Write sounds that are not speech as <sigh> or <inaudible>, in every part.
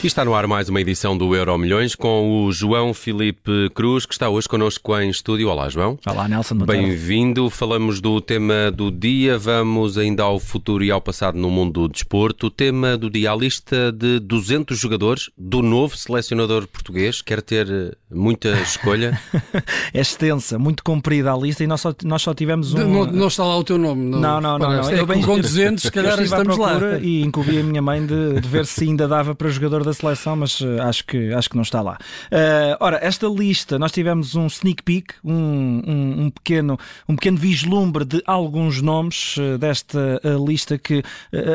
E está no ar mais uma edição do Euro Milhões com o João Filipe Cruz, que está hoje connosco em estúdio. Olá, João. Olá, Nelson. Bem-vindo. Falamos do tema do dia. Vamos ainda ao futuro e ao passado no mundo do desporto. O tema do dia, a lista de 200 jogadores do novo selecionador português. Quer ter eh, muita escolha? <laughs> é extensa, muito comprida a lista e nós só, nós só tivemos um... Não, não está lá o teu nome. Não, não, não. não, não. É, bem, com 200, se <laughs> calhar estamos lá. E incumbi a minha mãe de, de ver se ainda dava para jogador da seleção, mas uh, acho, que, acho que não está lá. Uh, ora, esta lista, nós tivemos um sneak peek, um, um, um pequeno, um pequeno vislumbre de alguns nomes uh, desta lista que,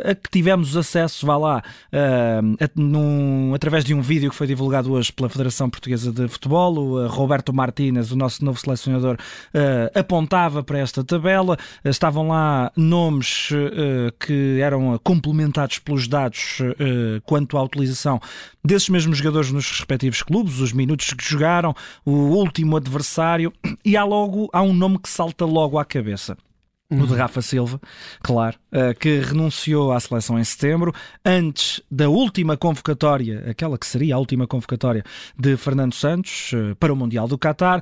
a que tivemos acesso, vá lá, num, através de um vídeo que foi divulgado hoje pela Federação Portuguesa de Futebol. O Roberto Martínez, o nosso novo selecionador, apontava para esta tabela. estavam lá nomes que eram complementados pelos dados quanto à utilização desses mesmos jogadores nos respectivos clubes, os minutos que jogaram, o último adversário, e há logo há um nome que salta logo à cabeça. O de Rafa Silva, claro, eh, que renunciou à seleção em setembro, antes da última convocatória, aquela que seria a última convocatória de Fernando Santos eh, para o Mundial do Qatar.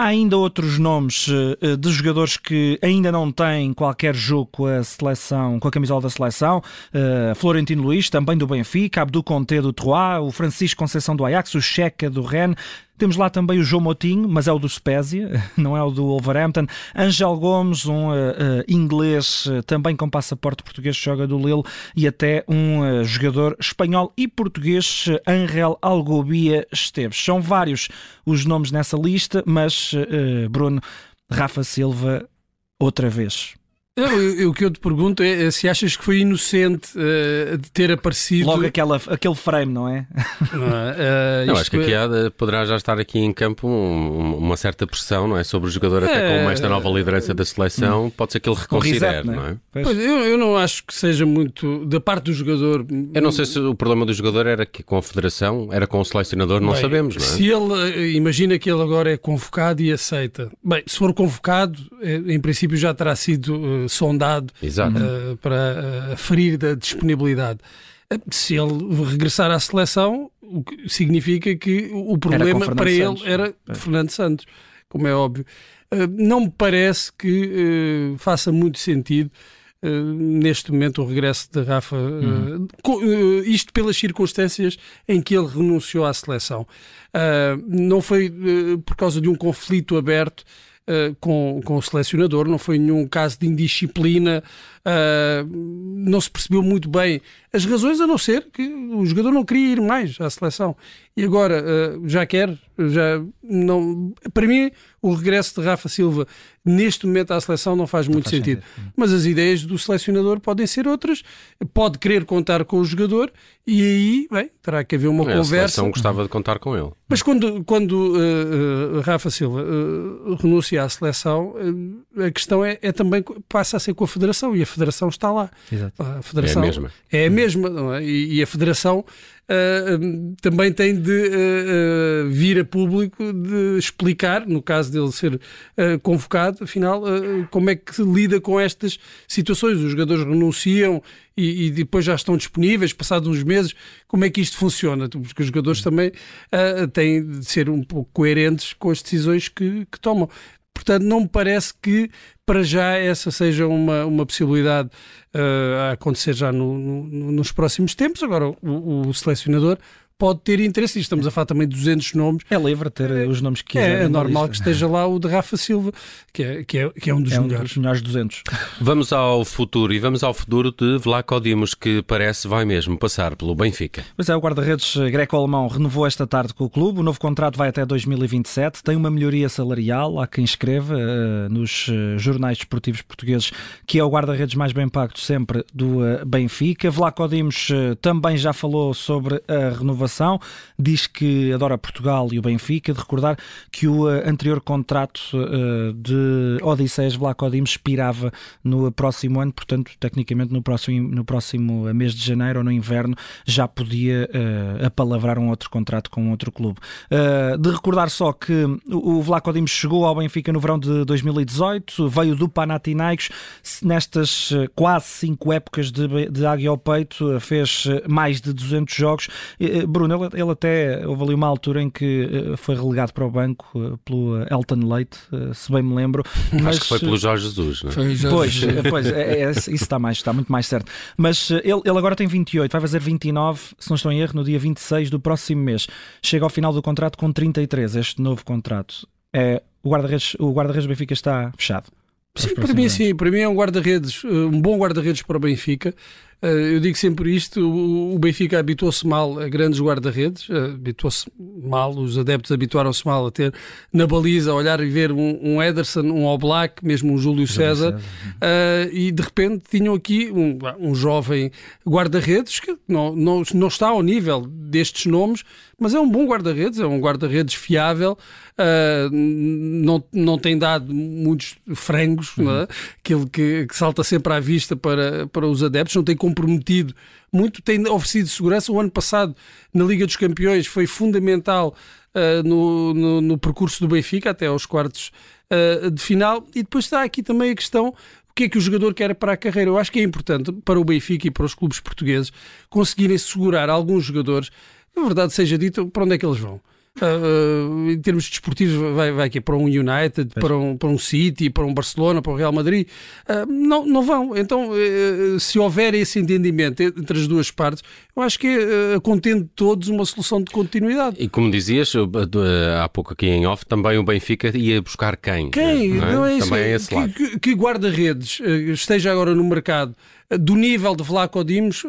Há ainda outros nomes uh, de jogadores que ainda não têm qualquer jogo com a seleção, com a camisola da seleção. Uh, Florentino Luiz, também do Benfica, Abdu Conte do Troyes, o Francisco Conceição do Ajax, o Checa do Rennes. Temos lá também o João Motinho, mas é o do Spezia, <laughs> não é o do Wolverhampton. Angel Gomes, um uh, inglês uh, também com passaporte português, joga do Lille. E até um jogador espanhol e português, Angel Algobia Esteves. São vários os nomes nessa lista, mas, Bruno, Rafa Silva, outra vez. O que eu te pergunto é, é se achas que foi inocente uh, de ter aparecido. Logo aquela, aquele frame, não é? Não, uh, <laughs> não acho que aqui há, poderá já estar aqui em campo um, uma certa pressão, não é? Sobre o jogador, até com esta nova liderança da seleção, hum. pode ser que ele reconsidere, reset, não é? Pois. Pois, eu, eu não acho que seja muito da parte do jogador. Eu não sei se o problema do jogador era que com a federação, era com o selecionador, não Bem, sabemos, não é? Se ele, imagina que ele agora é convocado e aceita. Bem, se for convocado, em princípio já terá sido uh, sondado uh, para uh, ferir da disponibilidade. Se ele regressar à seleção, o que significa que o problema para Santos. ele era é. Fernando Santos, como é óbvio. não me parece que faça muito sentido Uh, neste momento o regresso de Rafa, uh, uh, isto pelas circunstâncias em que ele renunciou à seleção. não foi por causa de um conflito aberto uh, com, com o selecionador, não foi nenhum caso de indisciplina, uh, não se percebeu muito bem as razões, a não ser que o jogador não queria ir mais à seleção. E agora uh, já quer, já não. Para mim, o regresso de Rafa Silva neste momento à seleção não faz muito faz sentido. sentido. Mas as ideias do selecionador podem ser outras, pode querer contar com o jogador e aí, bem, terá que haver uma é, conversa. A seleção gostava de contar com ele. Mas quando, quando uh, uh, Rafa Silva uh, renuncia à seleção, a questão é, é, também passa a ser com a Federação e a Federação está lá. Exato. A Federação é a mesma. É a mesma é? e, e, a Federação também tem de vir a público de explicar, no caso dele ser convocado, afinal, como é que se lida com estas situações. Os jogadores renunciam e, e, depois já estão disponíveis, passados uns meses, como é que isto funciona? Porque os jogadores também uh, têm de ser um pouco coerentes com as decisões que, que tomam. Portanto, não me parece que para já essa seja uma, uma possibilidade uh, a acontecer já no, no, nos próximos tempos. Agora, o, o selecionador pode ter interesse. E estamos a falar também de 200 nomes. É livre ter é, os nomes que quiser. É, é normal que esteja lá o de Rafa Silva, que é, que é, que é um dos é melhores. Um dos melhores 200. <laughs> Vamos ao futuro e vamos ao futuro de Vlaco Dimos, que parece vai mesmo passar pelo Benfica. Pois é, o guarda-redes greco-alemão renovou esta tarde com o clube. O novo contrato vai até 2027. Tem uma melhoria salarial. Há quem escreva uh, nos uh, jornais desportivos portugueses que é o guarda-redes mais bem pago sempre do uh, Benfica. Vlaco Dimos também já falou sobre a renovação diz que adora Portugal e o Benfica, de recordar que o uh, anterior contrato uh, de Odisseias Vlaco Dimos expirava no próximo ano, portanto, tecnicamente no próximo, no próximo eh, mês de janeiro ou no inverno já podia apalavrar um outro contrato com outro clube. de recordar só que o Vlaco Dimos chegou ao Benfica no verão de 2018, veio do Panathinaikos, nestas quase cinco épocas de, de águia ao peito, fez mais de 200 jogos. Bruno, ele, ele, até houve ali uma altura em que uh, foi relegado para o banco uh, pelo Elton Leite, se bem me lembro. Mas, Acho que foi pelo Jorge Jesus, não é? Foi Pois, pois é, é, isso está, mais, está muito mais certo. Mas ele, ele agora tem 28, vai fazer 29, se não estou em erro, no dia 26 do próximo mês. Chega ao final do contrato com 33, este novo contrato. É, o guarda-redes guarda Benfica está fechado. Sim, para mim, sim. Para mim é um guarda-redes, um bom guarda-redes para o Benfica. Eh, eu digo sempre isto: o Benfica habituou-se mal a grandes guarda-redes, eh, habituou-se mal, os adeptos habituaram-se mal a ter na baliza, a olhar e ver um, um Ederson, um Oblak, mesmo um Júlio César, uh, e de repente tinham aqui um, um jovem guarda-redes que não, não, não está ao nível destes nomes, mas é um bom guarda-redes, é um guarda-redes fiável, uh, não, não tem dado muitos frangos, uhum. não é? aquilo que, que, salta sempre à vista para, para os adeptos, não tem comprometido muito, tem oferecido segurança. O ano passado, na Liga dos Campeões, foi fundamental uh, no, no, no, percurso do Benfica, até aos quartos uh, de final. E depois está aqui também a questão o que é que o jogador quer para a carreira. Eu acho que é importante para o Benfica e para os clubes portugueses conseguirem segurar alguns jogadores, na verdade seja dito, para onde é que eles vão. Uh, em termos desportivos, vai, vai aqui para um United, para um, para um City, para um Barcelona, para o Real Madrid. Uh, não, não vão. Então, uh, se houver esse entendimento entre as duas partes, eu acho que uh, contendo todos uma solução de continuidade. E como dizias há pouco aqui em off, também o Benfica ia buscar quem? Quem? Não é, não é isso. Também é esse lado. Que, que guarda-redes esteja agora no mercado do nível de Vlaco Dimos,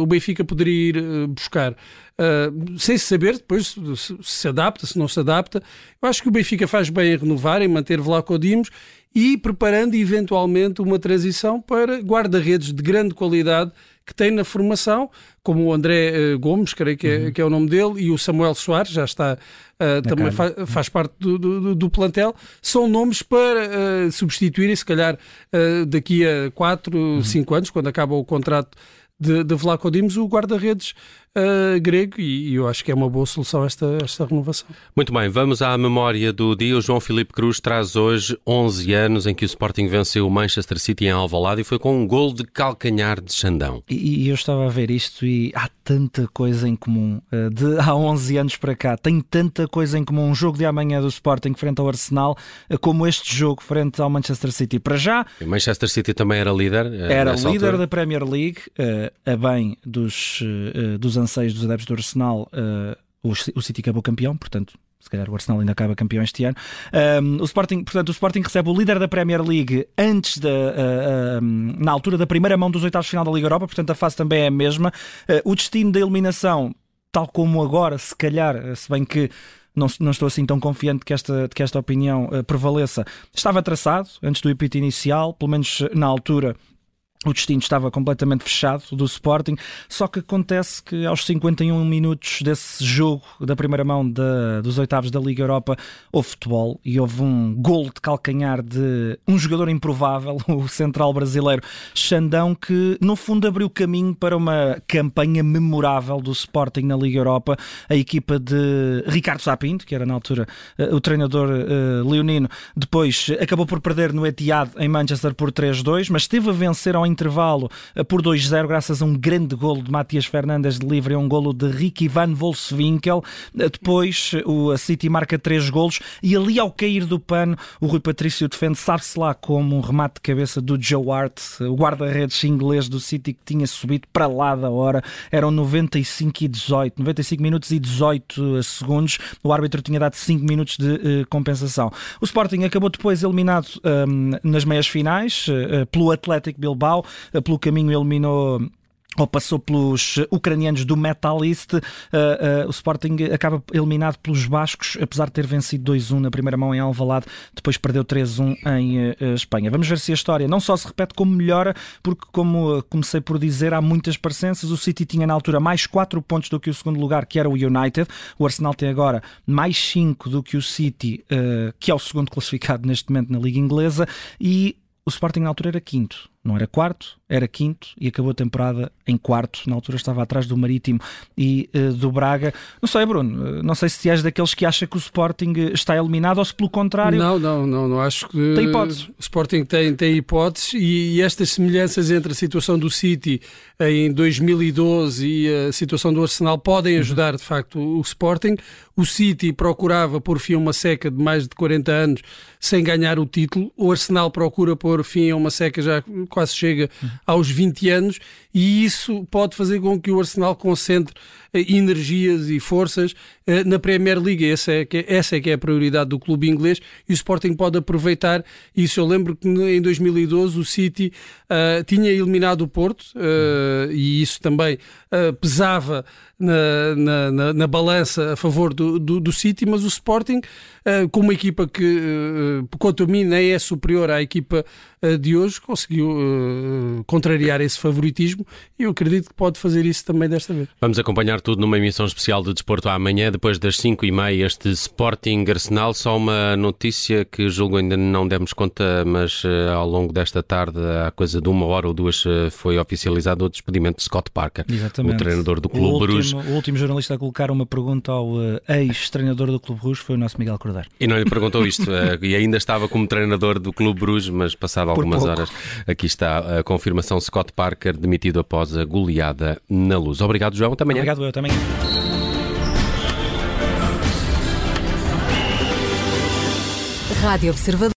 o Benfica poderia ir buscar. Uh, sem saber depois se, se, adapta, se não se adapta. Eu acho que o Benfica faz bem em renovar, em manter Vlaco Dimos e preparando eventualmente uma transição para guarda-redes de grande qualidade que tem na formação, como o André uh, Gomes, creio que é, uhum. que é, o nome dele, e o Samuel Soares, já está, uh, também fa faz parte do, do, do, plantel, são nomes para uh, substituírem, se calhar daqui a 4, 5 uhum. anos, quando acaba o contrato de, de Vlaco Dimos, o guarda-redes uh, grego e, e, eu acho que é uma boa solução esta, esta renovação. Muito bem, vamos à memória do dia. O João Filipe Cruz traz hoje 11 anos em que o Sporting venceu o Manchester City em Alvalade e foi com um gol de calcanhar de Xandão. E, e eu estava a ver isto e há tanta coisa em comum. Uh, de há 11 anos para cá, tem tanta coisa em comum. Um jogo de amanhã do Sporting frente ao Arsenal, uh, como este jogo frente ao Manchester City. Para já... O Manchester City também era líder? Era líder altura. da Premier League, a bem dos, dos anseios dos adeptos do Arsenal, uh, o, o City acabou campeão, portanto se calhar o Arsenal ainda acaba campeão este ano. Um, o Sporting, portanto, o Sporting recebe o líder da Premier League antes da, uh, uh, na altura da primeira mão dos oitavos de final da Liga Europa, portanto a fase também é a mesma. Uh, o destino da eliminação, tal como agora, se calhar, se bem que não, não estou assim tão confiante que esta, que esta opinião prevaleça, estava traçado antes do epito inicial, pelo menos na altura o destino estava completamente fechado do Sporting, só que acontece que aos 51 minutos desse jogo da primeira mão dos oitavos da Liga Europa houve futebol e houve um gol de calcanhar de um jogador improvável, <laughs> o central brasileiro Xandão, que no fundo abriu caminho para uma campanha memorável do Sporting na Liga Europa. A equipa de Ricardo Sapinto, que era na altura uh, o treinador uh, leonino, depois acabou por perder no Etihad em Manchester por 3-2, mas esteve a vencer ao intervalo eh, por 2-0, graças a um grande golo de Matias Fernandes de livre, um golo de Ricky Van Volkswinkel. Eh, depois o City marca 3 golos e ali ao cair do pano, o Rui Patrício defende, sabe-se lá como um remate de cabeça do Joe Hart, o guarda-redes inglês do City que tinha subido para lá da hora. Eram 95 e 18, 95 minutos e 18 eh, segundos. O árbitro tinha dado 5 minutos de uh, compensação. O Sporting acabou depois eliminado um, nas meias finais uh, pelo Atlético Bilbao. Eh, pelo caminho eliminou ou passou pelos ucranianos do Metalist, uh, uh, o Sporting acaba eliminado pelos bascos, apesar de ter vencido 2-1 na primeira mão em Alvalade, depois perdeu 3-1 em uh, Espanha. Vamos ver se a história não só se repete como melhora, porque como comecei por dizer, há muitas parecenças. O City tinha na altura mais 4 pontos do que o segundo lugar, que era o United. O Arsenal tem agora mais 5 do que o City, que é o segundo classificado neste momento na Liga Inglesa, e o Sporting na altura era quinto não era quarto, era quinto e acabou a temporada em quarto. Na altura estava atrás do Marítimo e uh, do Braga. Não sei, Bruno, uh, não sei se és daqueles que acha que o Sporting está eliminado ou se pelo contrário. Não, não, não, não acho que. Tem hipótese. O Sporting tem, tem hipóteses e, e estas semelhanças entre a situação do City em 2012 e a situação do Arsenal podem uhum. ajudar de facto o Sporting. O City procurava por fim uma seca de mais de 40 anos sem ganhar o título. O Arsenal procura pôr fim a uma seca já quase chega aos 20 anos e isso pode fazer com que o Arsenal concentre eh, energias e forças eh, na Premier League. Essa é, que, é, essa é que é a prioridade do clube inglês e o Sporting pode aproveitar isso. Eu lembro que em 2012 o City uh, tinha eliminado o Porto uh, e isso também uh, pesava na, na, na, na, balança a favor do, do, do City, mas o Sporting, com uma equipa que, quanto a mim, nem é superior à equipa de hoje, conseguiu contrariar esse favoritismo e eu acredito que pode fazer isso também desta vez. Vamos acompanhar tudo numa emissão especial de Desporto amanhã, depois das 5 e meia, este Sporting Arsenal. Só uma notícia que julgo ainda não demos conta, mas uh, ao longo desta tarde, há coisa de uma hora ou duas, uh, foi oficializado o despedimento de Scott Parker, Exatamente. o treinador do Clube Bruges. O último jornalista a colocar uma pergunta ao uh, ex-treinador do Clube Bruges foi o nosso Miguel Cordeiro. E não lhe perguntou isto, <laughs> e ainda estava como treinador do Clube Bruges, mas passado algumas horas, aqui está a confirmação: Scott Parker demitido após a goleada na luz. Obrigado, João. Até amanhã. Obrigado, eu também. Rádio Observador.